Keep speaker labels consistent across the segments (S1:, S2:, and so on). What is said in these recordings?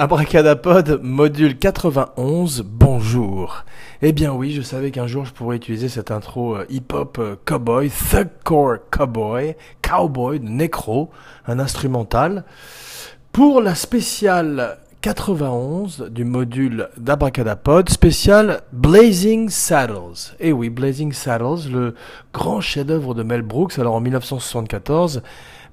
S1: Abracadapod, module 91, bonjour. Eh bien oui, je savais qu'un jour je pourrais utiliser cette intro euh, hip-hop euh, cowboy, thugcore cowboy, cowboy de Necro, un instrumental, pour la spéciale 91 du module d'Abracadapod, spécial Blazing Saddles. Eh oui, Blazing Saddles, le grand chef-d'œuvre de Mel Brooks. Alors en 1974,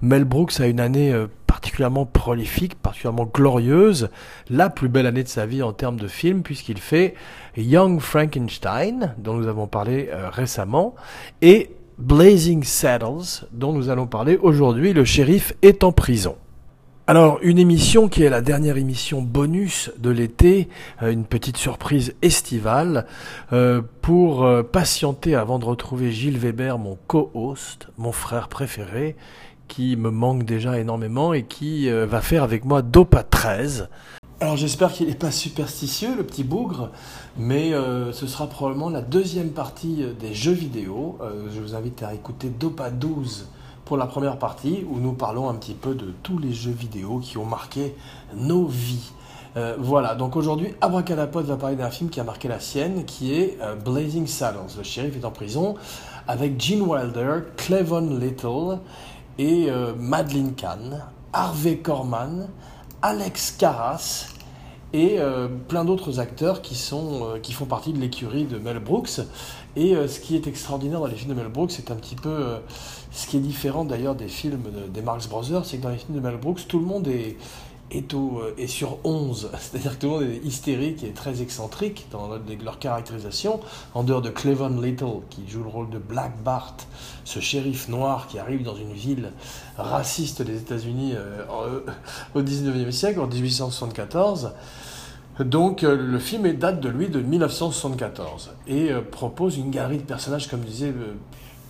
S1: Mel Brooks a une année euh, particulièrement prolifique, particulièrement glorieuse, la plus belle année de sa vie en termes de film, puisqu'il fait Young Frankenstein, dont nous avons parlé euh, récemment, et Blazing Saddles, dont nous allons parler aujourd'hui, le shérif est en prison. Alors, une émission qui est la dernière émission bonus de l'été, euh, une petite surprise estivale, pour patienter avant de retrouver Gilles Weber, mon co-host, mon frère préféré, qui me manque déjà énormément et qui va faire avec moi Dopa 13. Alors j'espère qu'il n'est pas superstitieux, le petit bougre, mais ce sera probablement la deuxième partie des jeux vidéo. je vous invite à écouter Dopa 12 pour la première partie où nous parlons un petit peu de tous les jeux vidéo qui ont marqué nos vies. Euh, voilà, donc aujourd'hui, Abracadapod va parler d'un film qui a marqué la sienne, qui est euh, Blazing Saddles. Le shérif est en prison avec Gene Wilder, Clevon Little et euh, Madeleine Kahn, Harvey Korman, Alex Karras et plein d'autres acteurs qui, sont, qui font partie de l'écurie de Mel Brooks. Et ce qui est extraordinaire dans les films de Mel Brooks, c'est un petit peu ce qui est différent d'ailleurs des films des Marx Brothers, c'est que dans les films de Mel Brooks, tout le monde est, est, euh, sur 11. C'est-à-dire que tout le monde est hystérique et très excentrique dans leur caractérisation, en dehors de Clevon Little, qui joue le rôle de Black Bart, ce shérif noir qui arrive dans une ville raciste des États-Unis euh, au 19e siècle, en 1874. Donc le film date de lui de 1974 et euh, propose une galerie de personnages, comme disait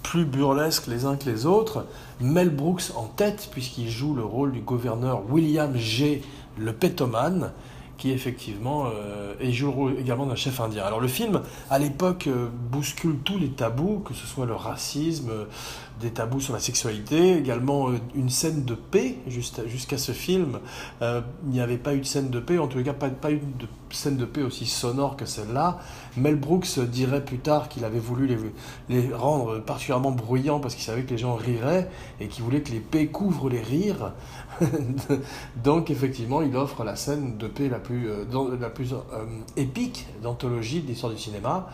S1: plus burlesques les uns que les autres. Mel Brooks en tête, puisqu'il joue le rôle du gouverneur William G. le pétoman, qui effectivement euh, et joue également d'un chef indien. Alors le film, à l'époque, euh, bouscule tous les tabous, que ce soit le racisme, des tabous sur la sexualité, également euh, une scène de paix jusqu'à ce film. Euh, il n'y avait pas eu de scène de paix, en tout cas pas, pas eu de scène de paix aussi sonore que celle-là. Mel Brooks dirait plus tard qu'il avait voulu les, les, rendre particulièrement bruyants parce qu'il savait que les gens riraient et qu'il voulait que les paix couvrent les rires. Donc effectivement, il offre la scène de paix la plus, euh, la plus épique d'anthologie de l'histoire du cinéma.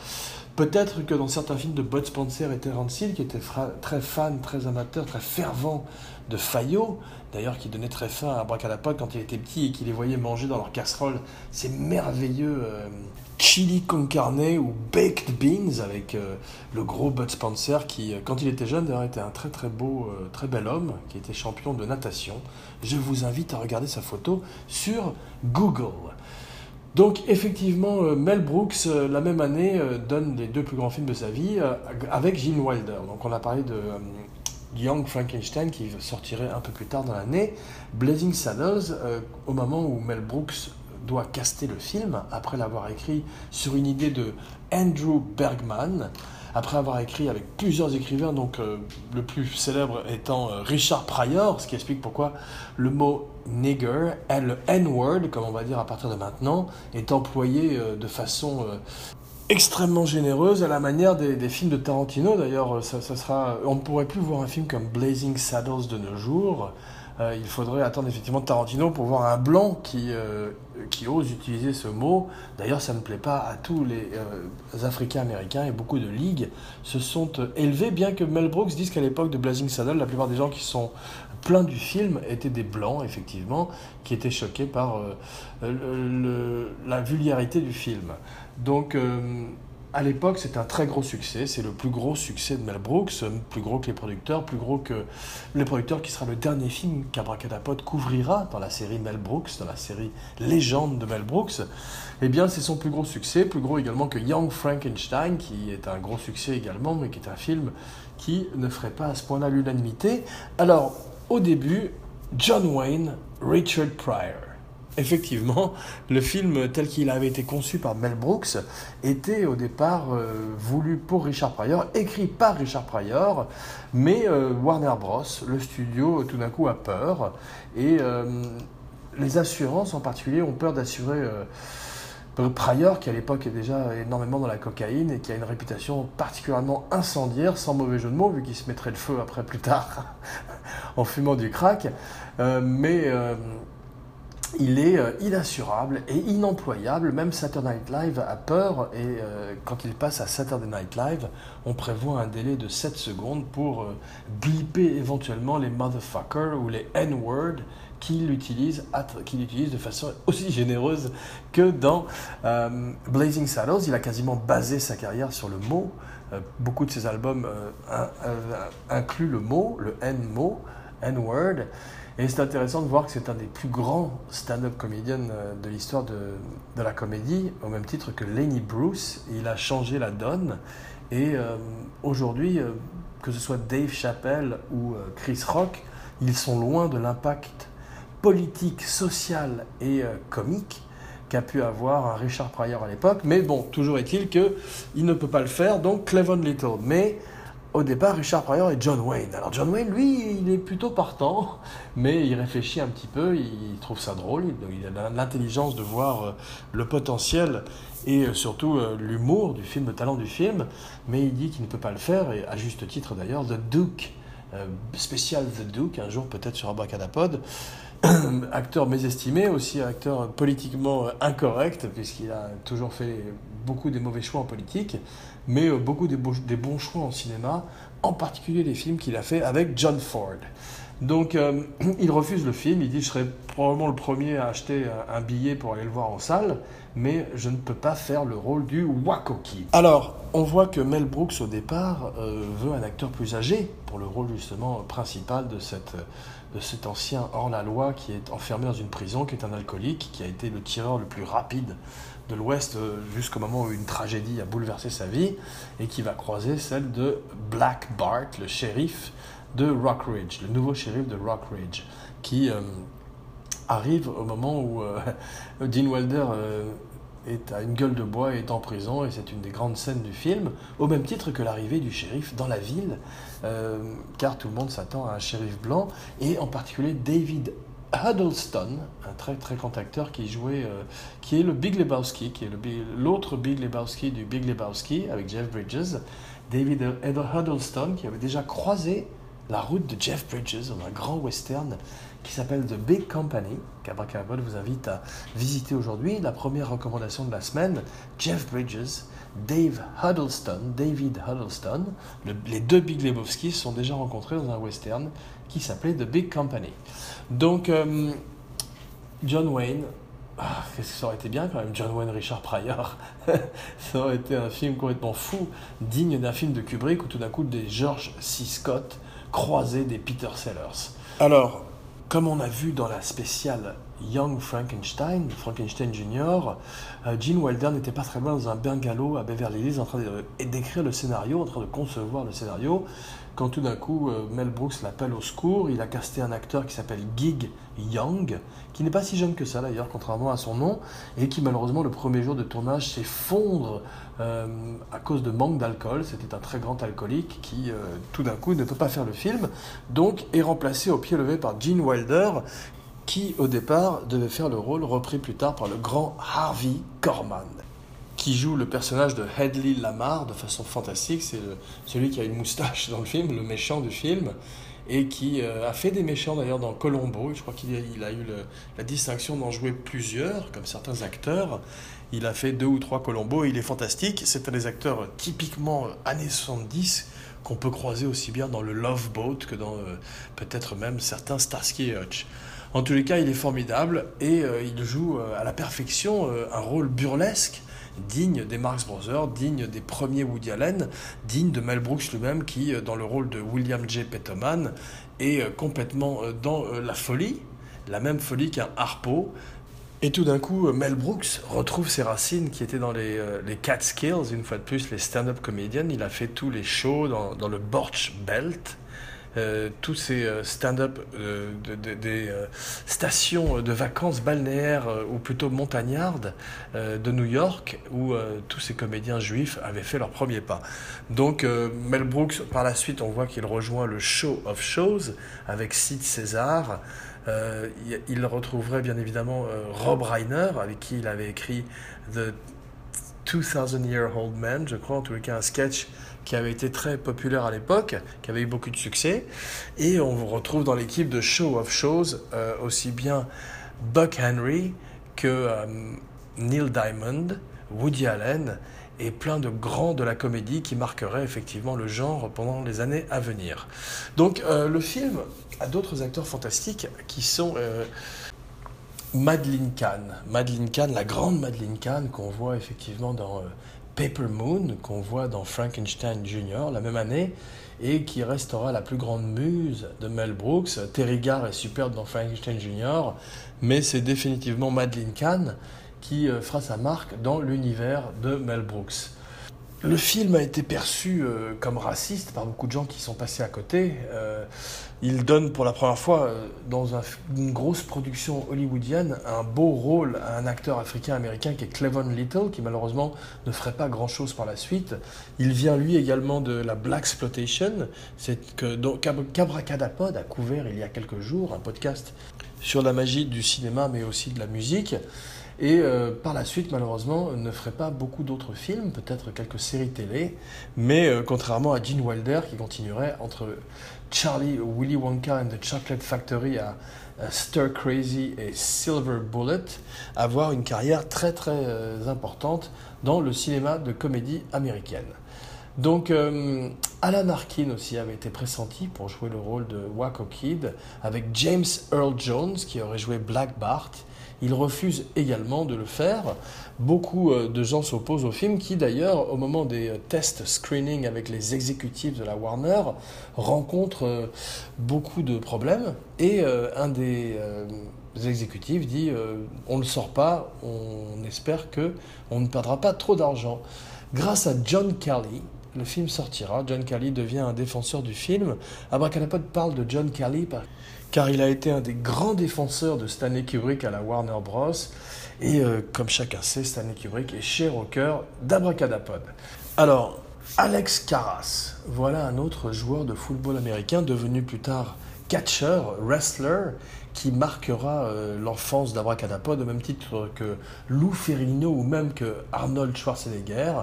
S1: Peut-être que dans certains films de Bud Spencer et Terence Hill, qui étaient très fans, très amateurs, très fervents de Fayot, d'ailleurs qui donnait très faim à Bracadapote quand il était petit et qui les voyait manger dans leur casserole ces merveilleux euh, chili con carne ou baked beans avec euh, le gros Bud Spencer qui, euh, quand il était jeune, d'ailleurs était un très très beau, très bel homme qui était champion de natation. Je vous invite à regarder sa photo sur Google. Donc effectivement, euh, Mel Brooks, euh, la même année, euh, donne les deux plus grands films de sa vie avec Gene Wilder. Donc on a parlé de Young Frankenstein qui sortirait un peu plus tard dans l'année. Blazing Saddles, au moment où Mel Brooks doit caster le film, après l'avoir écrit sur une idée de Andrew Bergman, après avoir écrit avec plusieurs écrivains, donc le plus célèbre étant Richard Pryor, ce qui explique pourquoi le mot nigger, le N-word, comme on va dire à partir de maintenant, est employé euh, de façon extrêmement généreuse à la manière des, films de Tarantino. D'ailleurs, sera, on ne pourrait plus voir un film comme Blazing Saddles de nos jours. Euh, il faudrait attendre effectivement Tarantino pour voir un blanc qui, euh, qui ose utiliser ce mot. D'ailleurs, ça ne plaît pas à tous les euh, Africains américains et beaucoup de ligues se sont élevés, bien que Mel Brooks dise qu'à l'époque de Blazing Saddle, la plupart des gens qui sont pleins du film étaient des blancs, effectivement, qui étaient choqués par la vulgarité du film. Donc, à l'époque, c'est un très gros succès. C'est le plus gros succès de Mel Brooks, plus gros que les producteurs, plus gros que les producteurs, qui sera le dernier film qu'Abracadapod couvrira dans la série Mel Brooks, dans la série Légende de Mel Brooks. Eh bien, c'est son plus gros succès, plus gros également que Young Frankenstein, qui est un gros succès également, mais qui est un film qui ne ferait pas à ce point-là l'unanimité. Alors, au début, John Wayne, Richard Pryor effectivement, le film tel qu'il avait été conçu par Mel Brooks était au départ euh, voulu pour Richard Pryor, écrit par Richard Pryor, mais euh, Warner Bros, le studio, tout d'un coup a peur et euh, les assurances en particulier ont peur d'assurer Pryor, qui à l'époque est déjà énormément dans la cocaïne et qui a une réputation particulièrement incendiaire, sans mauvais jeu de mots, vu qu'il se mettrait le feu après plus tard en fumant du crack. Mais il est euh, inassurable et inemployable. Même Saturday Night Live a peur et quand il passe à Saturday Night Live, on prévoit un délai de 7 secondes pour blipper éventuellement les motherfuckers ou les N-words qu'il utilise, de façon aussi généreuse que dans euh, Blazing Saddles. Il a quasiment basé sa carrière sur le mot. Euh, beaucoup de ses albums euh, incluent le mot, le N-word. Et c'est intéressant de voir que c'est un des plus grands stand-up comédiens de l'histoire de, de, la comédie, au même titre que Lenny Bruce. Il a changé la donne. Et aujourd'hui, que ce soit Dave Chappelle ou Chris Rock, ils sont loin de l'impact politique, sociale et euh, comique qu'a pu avoir un Richard Pryor à l'époque. Mais bon, toujours est-il qu'il ne peut pas le faire, donc Clevon Little. Mais au départ, Richard Pryor et John Wayne. Alors John Wayne, lui, il est plutôt partant, mais il réfléchit un petit peu, il trouve ça drôle, il a l'intelligence de voir euh, le potentiel et euh, surtout l'humour du film, le talent du film, mais il dit qu'il ne peut pas le faire, et à juste titre d'ailleurs, The Duke, spécial The Duke, un jour peut-être sur Abracadapod, acteur mésestimé, aussi acteur politiquement incorrect, puisqu'il a toujours fait beaucoup des mauvais choix en politique, mais euh, beaucoup des, bons choix en cinéma, en particulier les films qu'il a fait avec John Ford. Donc euh, il refuse le film, il dit je serais probablement le premier à acheter un billet pour aller le voir en salle, mais je ne peux pas faire le rôle du Wakoki. Alors, on voit que Mel Brooks au départ euh, veut un acteur plus âgé pour le rôle justement principal de cet ancien hors-la-loi qui est enfermé dans une prison, qui est un alcoolique, qui a été le tireur le plus rapide de l'Ouest euh, jusqu'au moment où une tragédie a bouleversé sa vie, et qui va croiser celle de Black Bart, le shérif de Rockridge, le nouveau shérif de Rockridge, qui euh, arrive au moment où euh, Dean Wilder est à une gueule de bois et est en prison, et c'est une des grandes scènes du film, au même titre que l'arrivée du shérif dans la ville, euh, car tout le monde s'attend à un shérif blanc, et en particulier David Huddleston, un très très grand acteur qui jouait, euh, qui est le Big Lebowski, qui est l'autre Big Lebowski du Big Lebowski avec Jeff Bridges, David Huddleston qui avait déjà croisé la route de Jeff Bridges dans un grand western qui s'appelle The Big Company, qu'Abracadabra vous invite à visiter aujourd'hui. La première recommandation de la semaine, Jeff Bridges, Dave Huddleston, David Huddleston, les deux Big Lebowski se sont déjà rencontrés dans un western qui s'appelait The Big Company. Donc, euh, John Wayne, ah, qu'est-ce que ça aurait été bien quand même, John Wayne, Richard Pryor. ça aurait été un film complètement fou, digne d'un film de Kubrick où tout d'un coup des George C. Scott croisaient des Peter Sellers. Alors, comme on a vu dans la spéciale Young Frankenstein, Frankenstein Jr., euh, Gene Wilder n'était pas très loin dans un bungalow à Beverly Hills en train d'écrire le scénario, en train de concevoir le scénario, quand tout d'un coup euh, Mel Brooks l'appelle au secours. Il a casté un acteur qui s'appelle Gig Young, qui n'est pas si jeune que ça d'ailleurs, contrairement à son nom, et qui malheureusement le premier jour de tournage s'effondre euh, à cause de manque d'alcool. C'était un très grand alcoolique qui, euh, tout d'un coup, ne peut pas faire le film. Donc, est remplacé au pied levé par Gene Wilder, qui, au départ, devait faire le rôle repris plus tard par le grand Harvey Korman qui joue le personnage de Hedley Lamar de façon fantastique. C'est celui qui a une moustache dans le film, le méchant du film, et qui euh, a fait des méchants d'ailleurs dans Colombo. Je crois qu'il a, eu la distinction d'en jouer plusieurs, comme certains acteurs. Il a fait deux ou trois Colombo et il est fantastique. C'est un des acteurs typiquement euh, années 70 qu'on peut croiser aussi bien dans le Love Boat que dans euh, peut-être même certains Starsky et Hutch. En tous les cas, il est formidable et euh, il joue à la perfection un rôle burlesque digne des Marx Brothers, digne des premiers Woody Allen, digne de Mel Brooks lui-même qui, dans le rôle de William J. Pettoman, est complètement dans la folie, la même folie qu'un Harpo, et tout d'un coup, Mel Brooks retrouve ses racines qui étaient dans les, euh, les Catskills, une fois de plus, les stand-up comédiennes. Il a fait tous les shows dans, dans le Borch Belt, euh, tous ces euh, stand-up des stations de vacances balnéaires ou plutôt montagnardes de New York où tous ces comédiens juifs avaient fait leur premier pas. Donc Mel Brooks, par la suite, on voit qu'il rejoint le Show of Shows avec Sid César. il retrouverait bien évidemment Rob Reiner, avec qui il avait écrit The 2000 Year Old Man, je crois, en les cas un sketch qui avait été très populaire à l'époque, qui avait eu beaucoup de succès. Et on vous retrouve dans l'équipe de Show of Shows euh, aussi bien Buck Henry que euh, Neil Diamond, Woody Allen et plein de grands de la comédie qui marqueraient effectivement le genre pendant les années à venir. Donc euh, le film a d'autres acteurs fantastiques qui sont Madeleine Kahn. Madeleine Kahn, la grande Madeleine Kahn qu'on voit effectivement dans Paper Moon, qu'on voit dans Frankenstein Jr. la même année, et qui restera la plus grande muse de Mel Brooks. Terry Garr est superbe dans Frankenstein Jr., mais c'est définitivement Madeleine Kahn qui euh, fera sa marque dans l'univers de Mel Brooks. Le film a été perçu euh, comme raciste par beaucoup de gens qui sont passés à côté. Il donne pour la première fois euh, dans une grosse production hollywoodienne un beau rôle à un acteur africain-américain qui est Clevon Little, qui malheureusement ne ferait pas grand-chose par la suite. Il vient lui également de la Black Exploitation, c'est que Cabracadapod a couvert il y a quelques jours un podcast sur la magie du cinéma mais aussi de la musique. Et euh, par la suite, malheureusement, ne ferait pas beaucoup d'autres films, peut-être quelques séries télé, mais euh, contrairement à Gene Wilder qui continuerait entre Charlie, Willy Wonka and the Chocolate Factory à, Stir Crazy et Silver Bullet, avoir une carrière très très euh, importante dans le cinéma de comédie américaine. Donc, Alan Arkin aussi avait été pressenti pour jouer le rôle de Waco Kid, avec James Earl Jones qui aurait joué Black Bart il refuse également de le faire. Beaucoup euh, de gens s'opposent au film qui d'ailleurs, au moment des euh, tests screening avec les exécutifs de la Warner, rencontre euh, beaucoup de problèmes. Et un des exécutifs dit on ne le sort pas, on espère que on ne perdra pas trop d'argent. Grâce à John Kelly, le film sortira. John Kelly devient un défenseur du film. Abracadapod parle de John Kelly car il a été un des grands défenseurs de Stanley Kubrick à la Warner Bros. Et euh, comme chacun sait, Stanley Kubrick est cher au cœur d'Abracadapod. Alors, Alex Carras, voilà un autre joueur de football américain devenu plus tard catcher, wrestler, qui marquera euh, l'enfance d'Abracadapod au même titre que Lou Ferrigno ou même que Arnold Schwarzenegger.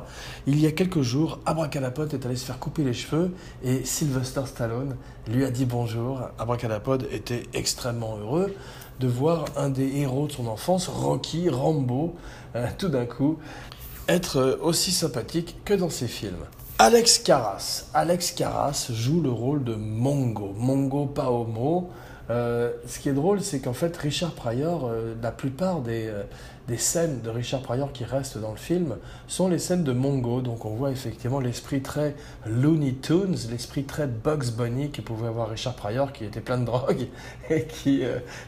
S1: Il y a quelques jours, Abracadapod est allé se faire couper les cheveux et Sylvester Stallone lui a dit bonjour. Abracadapod était extrêmement heureux de voir un des héros de son enfance, Rocky, Rambo, euh, tout d'un coup, être aussi sympathique que dans ses films. Alex Carras. Alex Carras joue le rôle de Mongo. Mongo Paomo. Euh, ce qui est drôle, c'est qu'en fait, Richard Pryor, euh, la plupart des, euh, des, scènes de Richard Pryor qui restent dans le film sont les scènes de Mongo. Donc on voit effectivement l'esprit très Looney Tunes, l'esprit très Bugs Bunny que pouvait avoir Richard Pryor, qui était plein de drogue et qui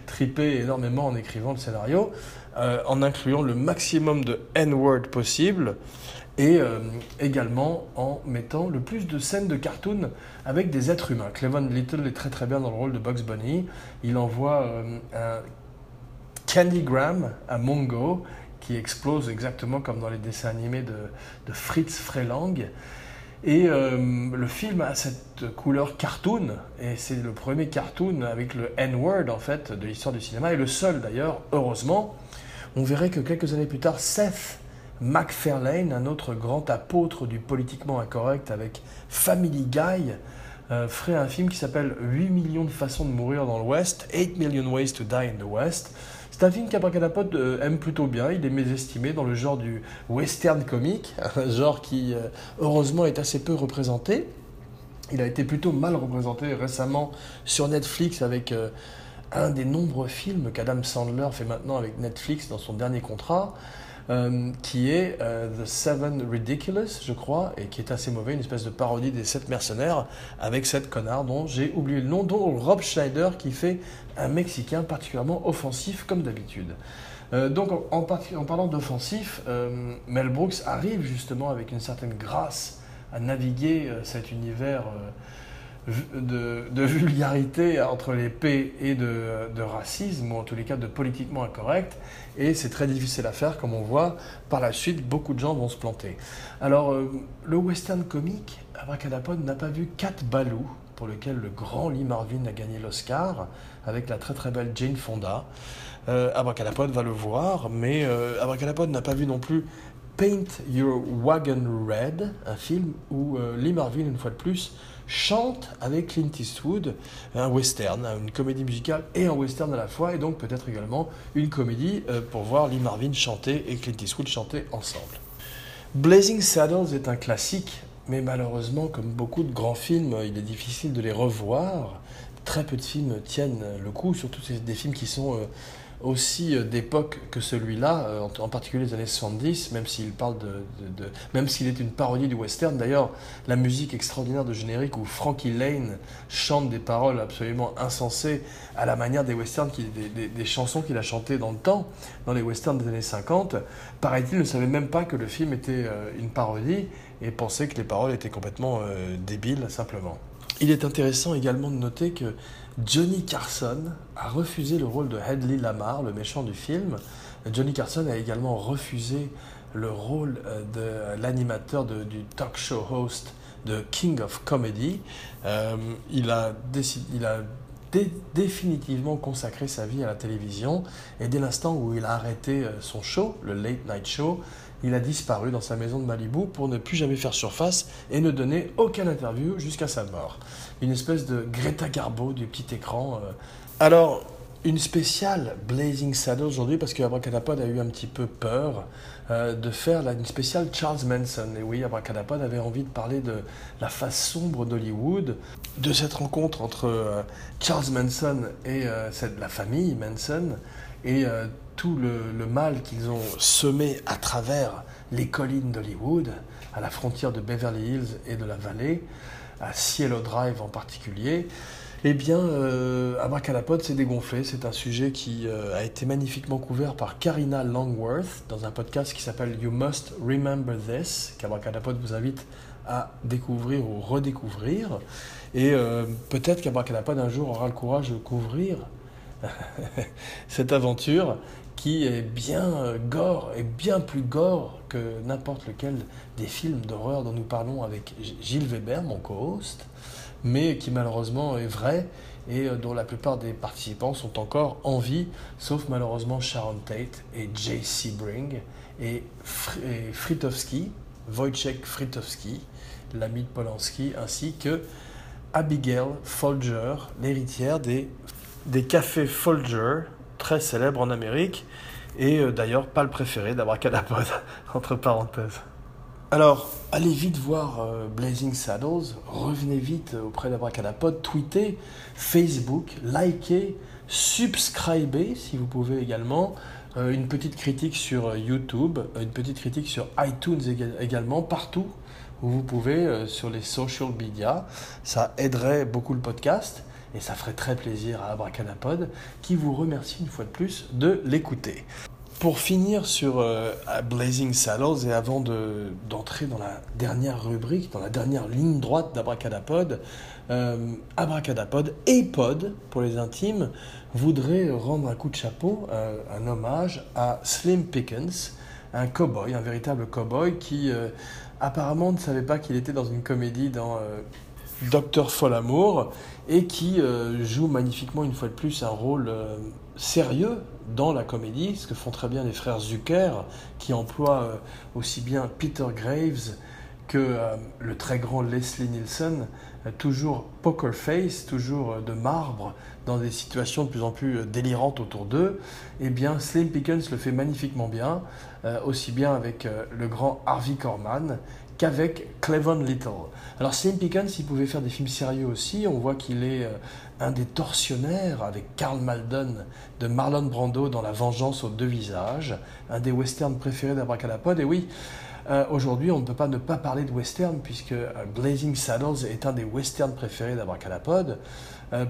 S1: tripait énormément en écrivant le scénario, en incluant le maximum de N-word possible et euh, également en mettant le plus de scènes de cartoon avec des êtres humains. Clevon Little est très très bien dans le rôle de Bugs Bunny. Il envoie euh, un Candygram à Mongo qui explose exactement comme dans les dessins animés de, Fritz Freylang. Et euh, le film a cette couleur cartoon, et c'est le premier cartoon avec le N-word en fait de l'histoire du cinéma, et le seul d'ailleurs, heureusement. On verrait que quelques années plus tard, Seth MacFarlane, un autre grand apôtre du politiquement incorrect avec Family Guy, euh, ferait un film qui s'appelle 8 millions de façons de mourir dans l'Ouest, 8 million ways to die in the West. C'est un film qu'Abracadapod euh, aime plutôt bien, il est mésestimé dans le genre du western comique, un genre qui euh, heureusement est assez peu représenté. Il a été plutôt mal représenté récemment sur Netflix avec un des nombreux films qu'Adam Sandler fait maintenant avec Netflix dans son dernier contrat. Euh, qui est euh, The Seven Ridiculous, je crois, et qui est assez mauvais, une espèce de parodie des Sept Mercenaires, avec cette connard dont j'ai oublié le nom, dont Rob Schneider, qui fait un Mexicain particulièrement offensif, comme d'habitude. Euh, donc, en, parlant d'offensif, Mel Brooks arrive justement avec une certaine grâce à naviguer cet univers de, vulgarité entre les P et de, racisme, ou en tous les cas de politiquement incorrect, et c'est très difficile à faire, comme on voit. Par la suite, beaucoup de gens vont se planter. Alors, euh, le western comique, Abracadapod n'a pas vu Cat Balou, pour lequel le grand Lee Marvin a gagné l'Oscar, avec la très très belle Jane Fonda. Euh, Abracadapod va le voir, mais euh, Abracadapod n'a pas vu non plus Paint Your Wagon Red, un film où euh, Lee Marvin, une fois de plus, chante avec Clint Eastwood, un western, une comédie musicale et un western à la fois, et donc peut-être également une comédie euh, pour voir Lee Marvin chanter et Clint Eastwood chanter ensemble. Blazing Saddles est un classique, mais malheureusement, comme beaucoup de grands films, il est difficile de les revoir. Très peu de films tiennent le coup, surtout des films qui sont euh, aussi euh, d'époque que celui-là, euh, en particulier les années 70, même s'il parle de, même s'il est une parodie du western. D'ailleurs, la musique extraordinaire de générique où Frankie Lane chante des paroles absolument insensées à la manière des westerns, des, chansons qu'il a chantées dans le temps, dans les westerns des années 50, paraît-il ne savait même pas que le film était euh, une parodie et pensait que les paroles étaient complètement débiles simplement. Il est intéressant également de noter que Johnny Carson a refusé le rôle de Hedley Lamar, le méchant du film. Johnny Carson a également refusé le rôle euh, de l'animateur du talk show host de King of Comedy. Euh, il a, il a définitivement consacré sa vie à la télévision et dès l'instant où il a arrêté euh, son show, le Late Night Show, il a disparu dans sa maison de Malibu pour ne plus jamais faire surface et ne donner aucune interview jusqu'à sa mort. Une espèce de Greta Garbo du petit écran. Euh. Alors, une spéciale Blazing Saddles aujourd'hui parce que a eu un petit peu peur euh, de faire une spéciale Charles Manson. Et oui, Abracadapod avait envie de parler de la face sombre d'Hollywood, de cette rencontre entre euh, Charles Manson et la famille Manson et tout le, mal qu'ils ont semé à travers les collines d'Hollywood, à la frontière de Beverly Hills et de la vallée, à Cielo Drive en particulier, eh bien, euh, Abracadapod s'est dégonflé. C'est un sujet qui euh, a été magnifiquement couvert par Karina Longworth dans un podcast qui s'appelle You Must Remember This, qu'Abracadapod vous invite à découvrir ou redécouvrir. Et euh, peut-être qu'Abracadapod un jour aura le courage de couvrir cette aventure qui est bien euh, gore et bien plus gore que n'importe lequel des films d'horreur dont nous parlons avec Gilles Weber, mon co-host, mais qui malheureusement est vrai et euh, dont la plupart des participants sont encore en vie, sauf malheureusement Sharon Tate et Jay Sebring et, Fritowski, Wojciech Fritowski, l'ami de Polanski, ainsi que Abigail Folger, l'héritière des cafés Folger très célèbre en Amérique, et euh, d'ailleurs pas le préféré d'Abracadapod, entre parenthèses. Alors, allez vite voir euh, Blazing Saddles, revenez vite auprès d'Abracadapod, tweetez, Facebook, likez, subscribez si vous pouvez également, euh, une petite critique sur YouTube, une petite critique sur iTunes également, partout où vous pouvez, sur les social media. Ça aiderait beaucoup le podcast et ça ferait très plaisir à Abracadapod qui vous remercie une fois de plus de l'écouter. Pour finir sur euh, Blazing Saddles et avant d'entrer dans la dernière rubrique, dans la dernière ligne droite d'Abracadapod, euh, Abracadapod et Pod pour les intimes voudrait rendre un coup de chapeau, euh, un hommage à Slim Pickens, un cowboy, un véritable cowboy qui apparemment ne savait pas qu'il était dans une comédie dans Docteur Folamour, et qui euh, joue magnifiquement une fois de plus un rôle euh, sérieux dans la comédie, ce que font très bien les frères Zucker, qui emploient euh, aussi bien Peter Graves que le très grand Leslie Nielsen, toujours poker face, toujours de marbre, dans des situations de plus en plus délirantes autour d'eux, eh bien Slim Pickens le fait magnifiquement bien, aussi bien avec le grand Harvey Korman qu'avec Clevon Little. Alors Slim Pickens, il pouvait faire des films sérieux aussi. On voit qu'il est euh, un des tortionnaires avec Carl Malden de Marlon Brando dans La Vengeance aux deux visages, un des westerns préférés d'Abracadapod. Et oui, Euh, aujourd'hui, on ne peut pas ne pas parler de western puisque euh, Blazing Saddles est un des westerns préférés d'Abracadapod, euh,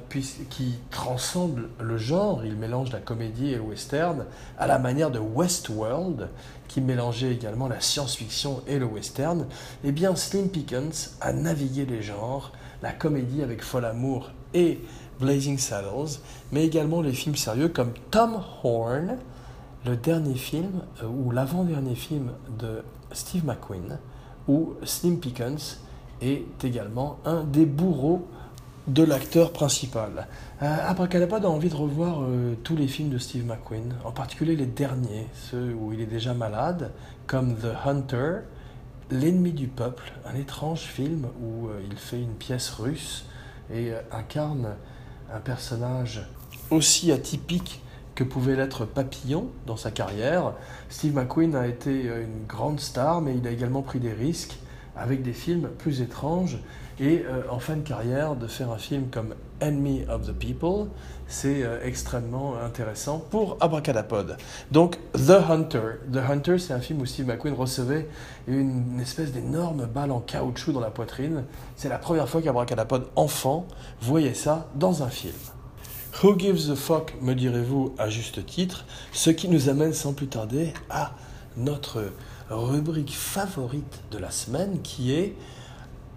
S1: qui transcende le genre. Il mélange la comédie et le western à la manière de Westworld, qui mélangeait également la science-fiction et le western. Eh bien, Slim Pickens a navigué les genres, la comédie avec Fol Amour et Blazing Saddles, mais également les films sérieux comme Tom Horn, le dernier film euh, ou l'avant-dernier film de Steve McQueen, où Slim Pickens est également un des bourreaux de l'acteur principal. Euh, Abracadabra a envie de revoir euh, tous les films de Steve McQueen, en particulier les derniers, ceux où il est déjà malade, comme The Hunter, L'ennemi du peuple, un étrange film où euh, il fait une pièce russe et incarne un personnage aussi atypique que pouvait l'être Papillon dans sa carrière. Steve McQueen a été une grande star, mais il a également pris des risques avec des films plus étranges. Et euh, en fin de carrière, de faire un film comme Enemy of the People, c'est euh, extrêmement intéressant pour Abracadapod. Donc, The Hunter. The Hunter, c'est un film où Steve McQueen recevait une espèce d'énorme balle en caoutchouc dans la poitrine. C'est la première fois qu'Abracadapod, enfant, voyait ça dans un film. Who gives a fuck, me direz-vous à juste titre, ce qui nous amène sans plus tarder à notre rubrique favorite de la semaine qui est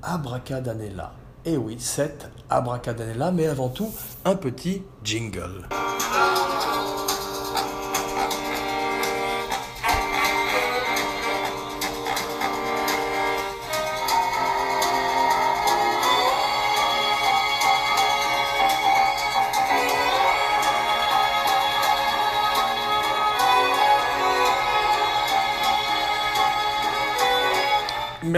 S1: Abracadanella. Eh oui, c'est Abracadanella, mais avant tout, un petit jingle.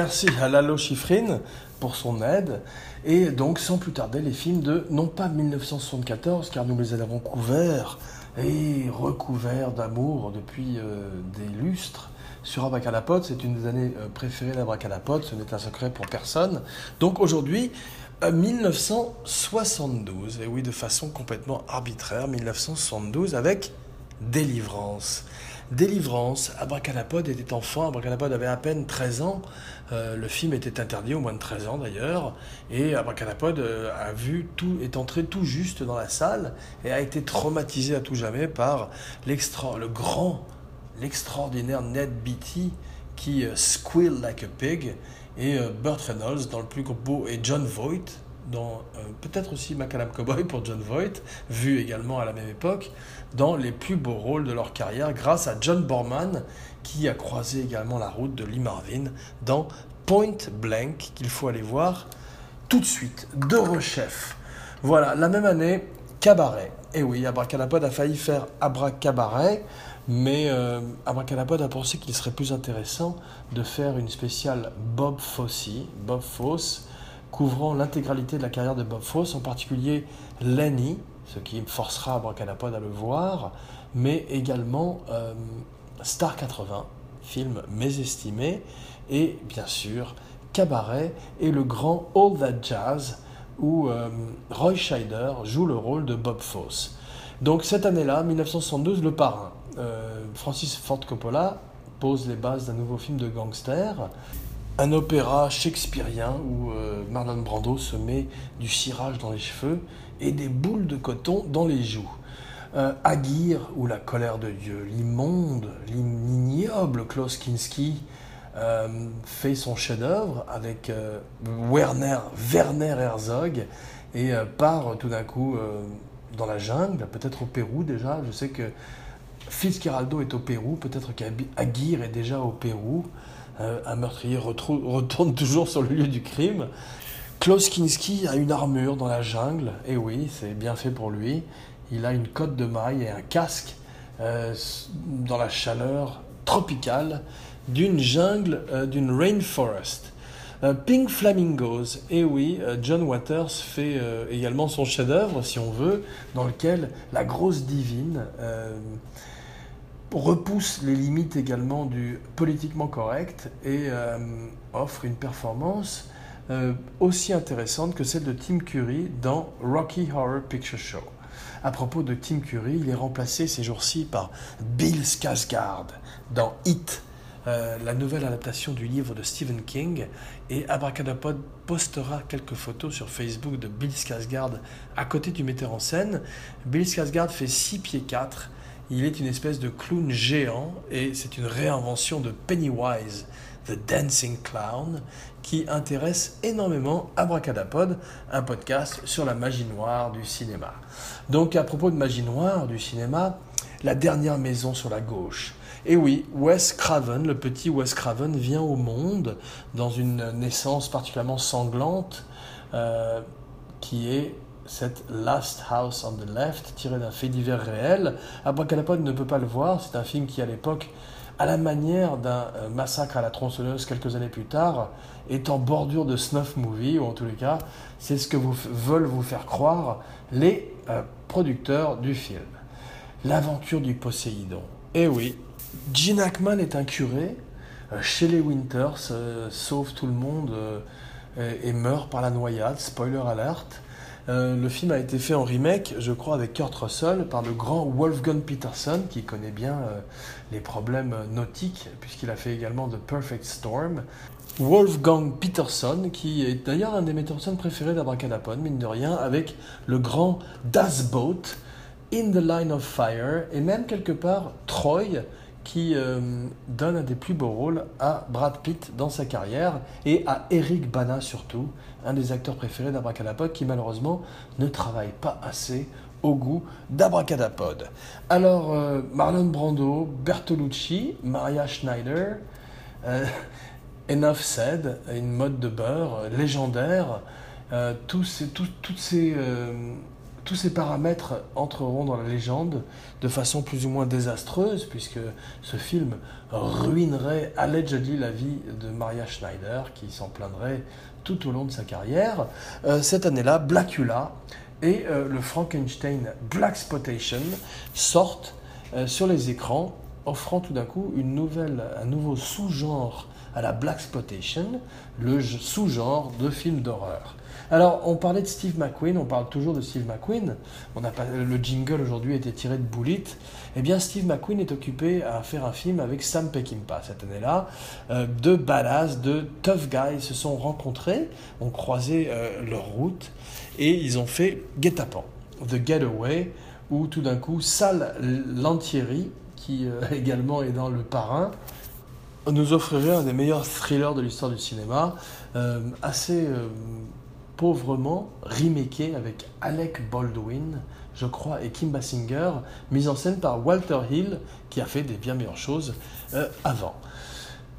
S1: Merci à Lalo Schifrin pour son aide. Et donc, sans plus tarder, les films de, non pas 1974, car nous les avons couverts et recouverts d'amour depuis euh, des lustres sur Abracadapod. C'est une des années euh, préférées d'Abracadapod, ce n'est un secret pour personne. Donc aujourd'hui, 1972, et oui, de façon complètement arbitraire, 1972, avec Délivrance. Délivrance, Abracadapod était enfant, Abracadapod avait à peine 13 ans, euh, le film était interdit au moins de 13 ans d'ailleurs, et Abracadapod euh, a vu tout, est entré tout juste dans la salle et a été traumatisé à tout jamais par le grand, l'extraordinaire Ned Beatty qui euh, squeal like a pig, et Burt Reynolds dans le plus beau, et John Voight dans peut-être aussi Macadam Cowboy pour John Voight, vu également à la même époque, dans les plus beaux rôles de leur carrière grâce à John Borman qui a croisé également la route de Lee Marvin dans Point Blank qu'il faut aller voir tout de suite de rechef. Voilà, la même année, Cabaret. Et eh oui, Abracadapod a failli faire Abracabaret, mais euh, a pensé qu'il serait plus intéressant de faire une spéciale Bob Fosse, Bob Fosse, couvrant l'intégralité de la carrière de Bob Fosse, en particulier Lenny, ce qui forcera Abracadapod à le voir, mais également euh, Star 80, film mésestimé, et bien sûr Cabaret et le grand All That Jazz, où euh, Roy Scheider joue le rôle de Bob Fosse. Donc cette année-là, 1972, Le Parrain. Euh, Francis Ford Coppola pose les bases d'un nouveau film de gangster, un opéra shakespearien où Marlon Brando se met du cirage dans les cheveux et des boules de coton dans les joues. Euh, Aguirre ou La colère de Dieu, l'immonde, l'ignoble Klaus Kinski euh, fait son chef-d'œuvre avec euh, Werner, Werner Herzog et part tout d'un coup dans la jungle, peut-être au Pérou déjà. Je sais que Fitzcarraldo est au Pérou, peut-être qu'Aguirre est déjà au Pérou. Un meurtrier retourne toujours sur le lieu du crime. Klaus Kinski a une armure dans la jungle, et oui, c'est bien fait pour lui. Il a une cotte de maille et un casque euh, dans la chaleur tropicale d'une jungle, euh, d'une rainforest. Euh, Pink Flamingos, et oui, John Waters fait également son chef-d'œuvre, si on veut, dans lequel la grosse divine repousse les limites également du politiquement correct et offre une performance euh, aussi intéressante que celle de Tim Curry dans Rocky Horror Picture Show. À propos de Tim Curry, il est remplacé ces jours-ci par Bill Skarsgård dans Hit, euh, la nouvelle adaptation du livre de Stephen King. Et Abracadapod postera quelques photos sur Facebook de Bill Skarsgård à côté du metteur en scène. Bill Skarsgård fait 6 pieds 4. Il est une espèce de clown géant et c'est une réinvention de Pennywise, The Dancing Clown, qui intéresse énormément Abracadapod, un podcast sur la magie noire du cinéma. Donc à propos de magie noire du cinéma, la dernière maison sur la gauche. Et oui, Wes Craven, le petit Wes Craven, vient au monde dans une naissance particulièrement sanglante, euh, qui est cette Last House on the Left, tiré d'un fait divers réel. Abracadapod ne peut pas le voir, c'est un film qui à l'époque, à la manière d'un euh, massacre à la tronçonneuse quelques années plus tard, est en bordure de snuff movie, ou en tous les cas, c'est ce que veulent vous faire croire les euh, producteurs du film. L'aventure du Poséidon. Eh oui, Gene Hackman est un curé. Euh, Shelley Winters euh, sauve tout le monde et meurt par la noyade. Spoiler alert. le film a été fait en remake, je crois, avec Kurt Russell, par le grand Wolfgang Peterson, qui connaît bien les problèmes nautiques, puisqu'il a fait également The Perfect Storm. Wolfgang Peterson, qui est d'ailleurs un des metteurs préférés d'Abracadapod, mine de rien, avec le grand Das Boat, In the Line of Fire, et même quelque part Troy, qui euh, donne un des plus beaux rôles à Brad Pitt dans sa carrière, et à Eric Bana surtout, un des acteurs préférés d'Abracadapod, qui malheureusement ne travaille pas assez au goût d'Abracadapod. Alors, euh, Marlon Brando, Bertolucci, Maria Schneider, euh, Enough Said, une mode de beurre légendaire. Tous, ces, toutes ces, tous ces paramètres entreront dans la légende de façon plus ou moins désastreuse, puisque ce film ruinerait allegedly la vie de Maria Schneider, qui s'en plaindrait tout au long de sa carrière. Euh, cette année-là, Blackula et le Frankenstein Black Spotation sortent sur les écrans, offrant tout d'un coup un nouveau sous-genre à la Black Exploitation, le sous-genre de film d'horreur. Alors, on parlait de Steve McQueen, on parle toujours de Steve McQueen. On a pas, le jingle aujourd'hui était tiré de Bullet. Eh bien, Steve McQueen est occupé à faire un film avec Sam Peckinpah cette année-là. Euh, deux badass, deux tough guys se sont rencontrés, ont croisé euh, leur route et ils ont fait Guet-apens, The Getaway, où tout d'un coup, Sal Lantieri, qui euh, également est dans Le Parrain, nous offrirait un des meilleurs thrillers de l'histoire du cinéma, assez pauvrement remaké avec Alec Baldwin, je crois, et Kim Basinger, mise en scène par Walter Hill, qui a fait des bien meilleures choses euh, avant.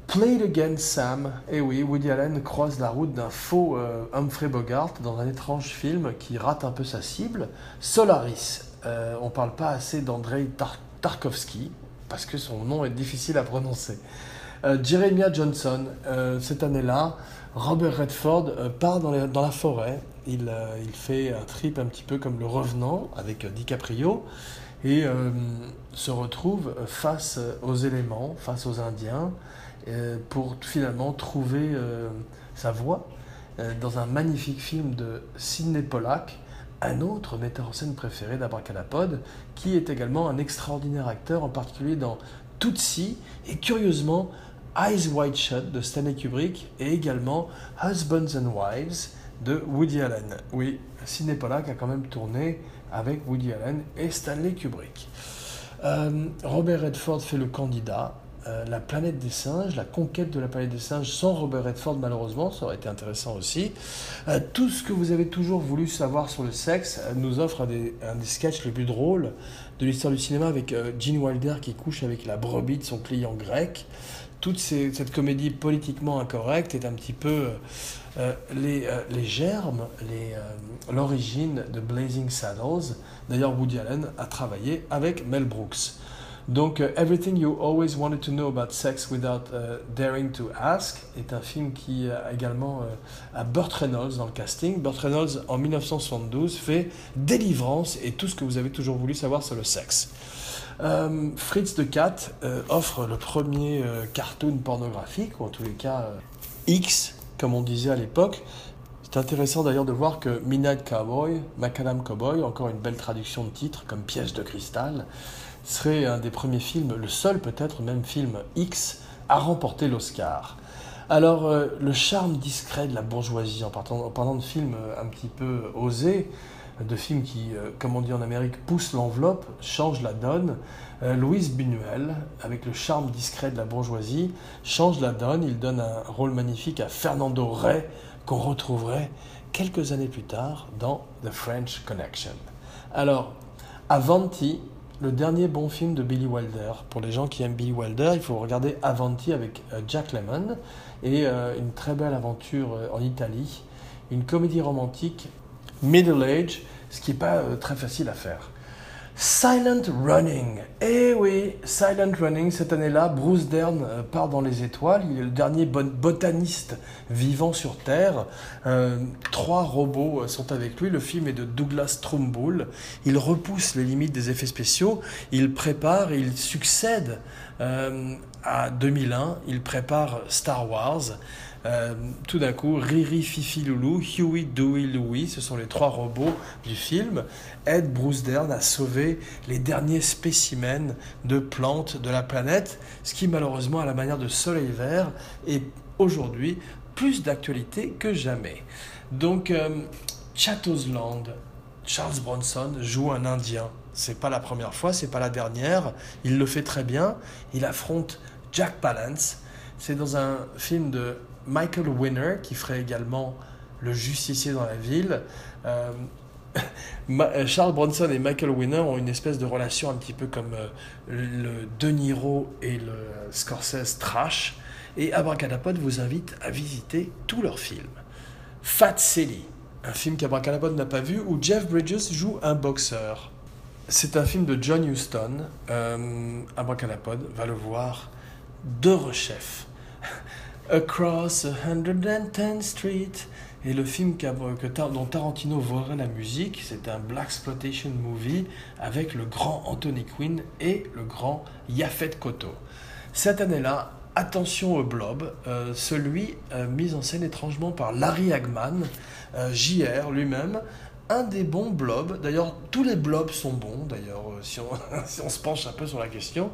S1: Play It Again Sam, eh oui, Woody Allen croise la route d'un faux Humphrey Bogart dans un étrange film qui rate un peu sa cible. Solaris, on ne parle pas assez d'Andrei Tarkovsky, parce que son nom est difficile à prononcer. Euh, Jeremiah Johnson, euh, cette année-là, Robert Redford euh, part dans, la forêt. Il, il, fait un trip un petit peu comme le revenant avec DiCaprio et se retrouve face aux éléments, face aux Indiens, pour finalement trouver sa voie dans un magnifique film de Sidney Pollack, un autre metteur en scène préféré d'Abracadapod, qui est également un extraordinaire acteur, en particulier dans Tootsie, et curieusement Eyes Wide Shut de Stanley Kubrick et également Husbands and Wives de Woody Allen. Oui, Sidney Pollack a quand même tourné avec Woody Allen et Stanley Kubrick. Euh, Robert Redford fait le candidat. Euh, la planète des singes, la conquête de la planète des singes sans Robert Redford malheureusement, ça aurait été intéressant aussi. Euh, tout ce que vous avez toujours voulu savoir sur le sexe nous offre un des, un des sketchs les plus drôles de l'histoire du cinéma avec Gene Wilder qui couche avec la brebis de son client grec toute cette comédie politiquement incorrecte est un petit peu euh, euh, les, euh, les, germes, l'origine de Blazing Saddles. D'ailleurs, Woody Allen a travaillé avec Mel Brooks. Donc, Everything You Always Wanted to Know About Sex Without Daring to Ask est un film qui a également Burt Reynolds dans le casting. Burt Reynolds, en 1972, fait Délivrance et tout ce que vous avez toujours voulu savoir sur le sexe. Euh, Fritz de Cat euh, offre le premier euh, cartoon pornographique, ou en tous les cas X, comme on disait à l'époque. C'est intéressant d'ailleurs de voir que Midnight Cowboy, Macadam Cowboy, encore une belle traduction de titre comme piège de cristal, serait un des premiers films, le seul peut-être même film X a remporté l'Oscar. Alors, le charme discret de la bourgeoisie, en, parlant de films un petit peu osés, de films qui, euh, comme on dit en Amérique, poussent l'enveloppe, changent la donne, Louise Buñuel, avec le charme discret de la bourgeoisie, change la donne. Il donne un rôle magnifique à Fernando Rey, qu'on retrouverait quelques années plus tard dans The French Connection. Alors, Avanti, le dernier bon film de Billy Wilder. Pour les gens qui aiment Billy Wilder, il faut regarder Avanti avec euh, Jack Lemmon et euh, une très belle aventure euh, en Italie, une comédie romantique middle age, ce qui n'est pas très facile à faire. Silent Running. Eh oui, Silent Running, cette année-là, Bruce Dern euh, part dans les étoiles. Il est le dernier botaniste vivant sur Terre. Euh, trois robots euh, sont avec lui. Le film est de Douglas Trumbull. Il repousse les limites des effets spéciaux. Il prépare il succède à 2001. Il prépare Star Wars. Euh, tout d'un coup, Riri, Fifi, Loulou, Huey, Dewey, Louie, ce sont les trois robots du film, aident Bruce Dern à sauver les derniers spécimens de plantes de la planète, ce qui malheureusement, à la manière de Soleil Vert, est aujourd'hui plus d'actualité que jamais. Donc, euh, Land, Charles Bronson joue un Indien. C'est pas la première fois, c'est pas la dernière. Il le fait très bien. Il affronte Jack Palance. C'est dans un film de Michael Winner, qui ferait également le justicier dans la ville. Euh, euh, Charles Bronson et Michael Winner ont une espèce de relation un petit peu comme euh, le De Niro et le Scorsese trash. Et Abracadapod vous invite à visiter tous leurs films. Fat Silly, un film qu'Abracadapod n'a pas vu, où Jeff Bridges joue un boxeur. C'est un film de John Huston. Euh, Abracadapod va le voir de rechef. Across 110th Street. Et le film dont Tarantino voudrait la musique, c'est un Black Exploitation movie avec le grand Anthony Quinn et le grand Yafet Koto. Cette année-là, attention au blob, euh, celui euh, mis en scène étrangement par Larry Hagman, euh, JR lui-même, un des bons blobs. D'ailleurs, tous les blobs sont bons. D'ailleurs, si, si, on se penche un peu sur la question,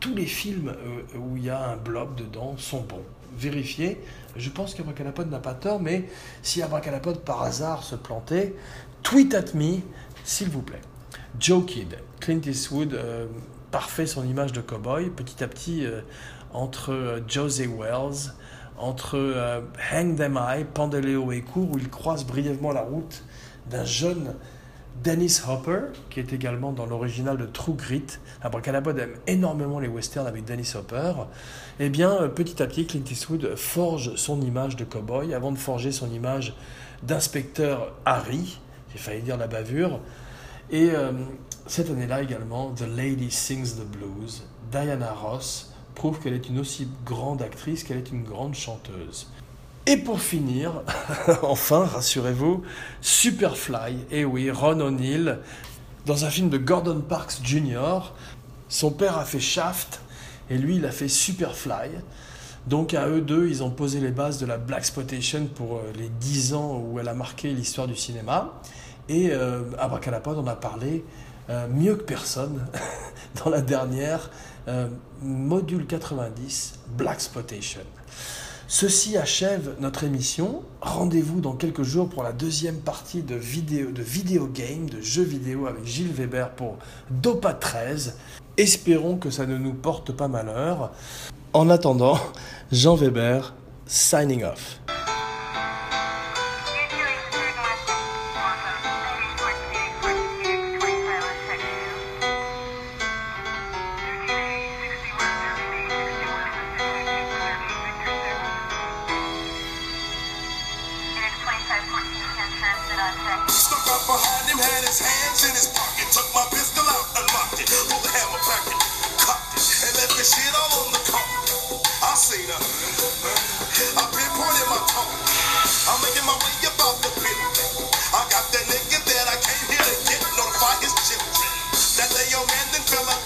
S1: tous les films où il y a un blob dedans sont bons vérifier. Je pense qu'Abracadapod n'a pas tort, mais si Abracadapod par hasard se plantait, tweet at me, s'il vous plaît. Joe Kidd, Clint Eastwood euh, parfait son image de cowboy, petit à petit euh, entre euh, José Wells, entre Hang Them High, Pandeleo et Court, où il croise brièvement la route d'un jeune Dennis Hopper, qui est également dans l'original de True Grit. Abracadabra aime énormément les westerns avec Dennis Hopper. Eh bien, euh, petit à petit, Clint Eastwood forge son image de cowboy avant de forger son image d'inspecteur Harry. J'ai failli dire la bavure. Et euh, cette année-là également, The Lady Sings the Blues. Diana Ross prouve qu'elle est une aussi grande actrice qu'elle est une grande chanteuse. Et pour finir, enfin, rassurez-vous, Superfly, et eh oui, Ron O'Neill, dans un film de Gordon Parks Jr., son père a fait Shaft, et lui, il a fait Superfly. Donc à eux deux, ils ont posé les bases de la Black Spotation pour euh, les dix ans où elle a marqué l'histoire du cinéma. Et euh, Abracadapod en a parlé euh, mieux que personne dans la dernière euh, module 90 Black Spotation. Ceci achève notre émission. Rendez-vous dans quelques jours pour la deuxième partie de vidéo, de vidéo game, de jeux vidéo avec Gilles Weber pour Dopa 13. Espérons que ça ne nous porte pas malheur. En attendant, Jean Weber, signing off. Kill your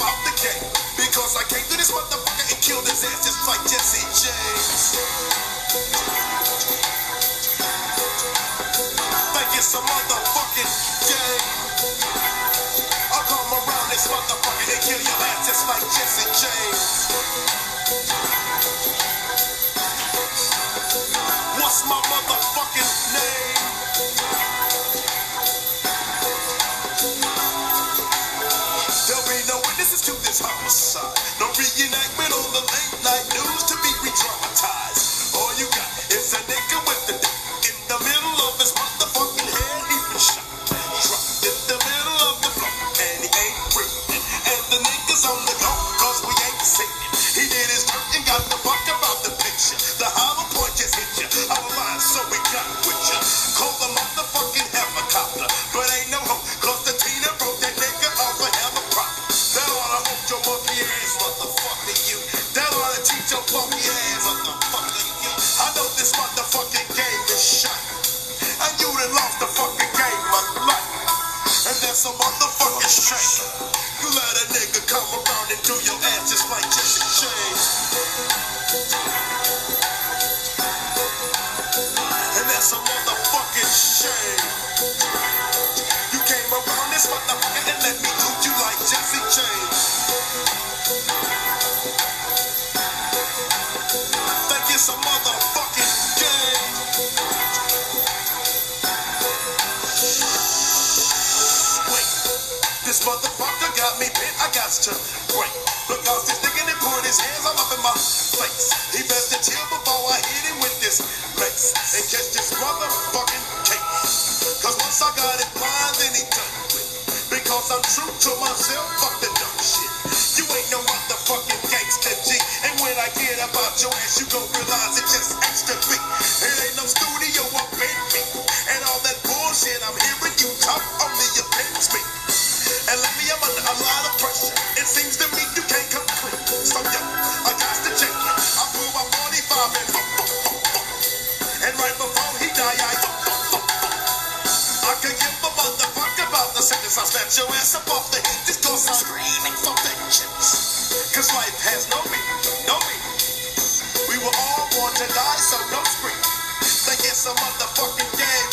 S2: some motherfucking strength. You let a nigga come around and do your ass just like you. shut your ass up off the head. This goes screaming for vengeance. Cause life has no meaning, no meaning. We were all born to die, so no scream. Think it's a motherfucking game.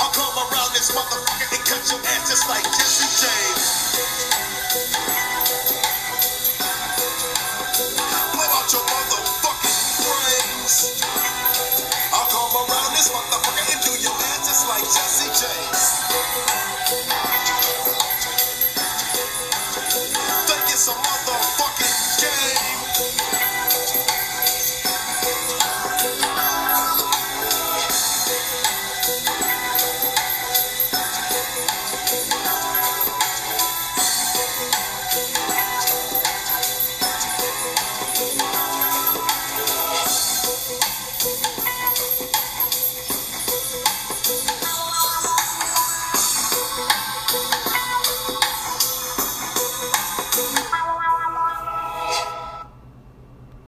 S2: I'll come around this motherfucker and cut your ass just like Jesse James. Blow out your motherfucking brains. I'll come around this motherfucker and do your ass just like Jesse James.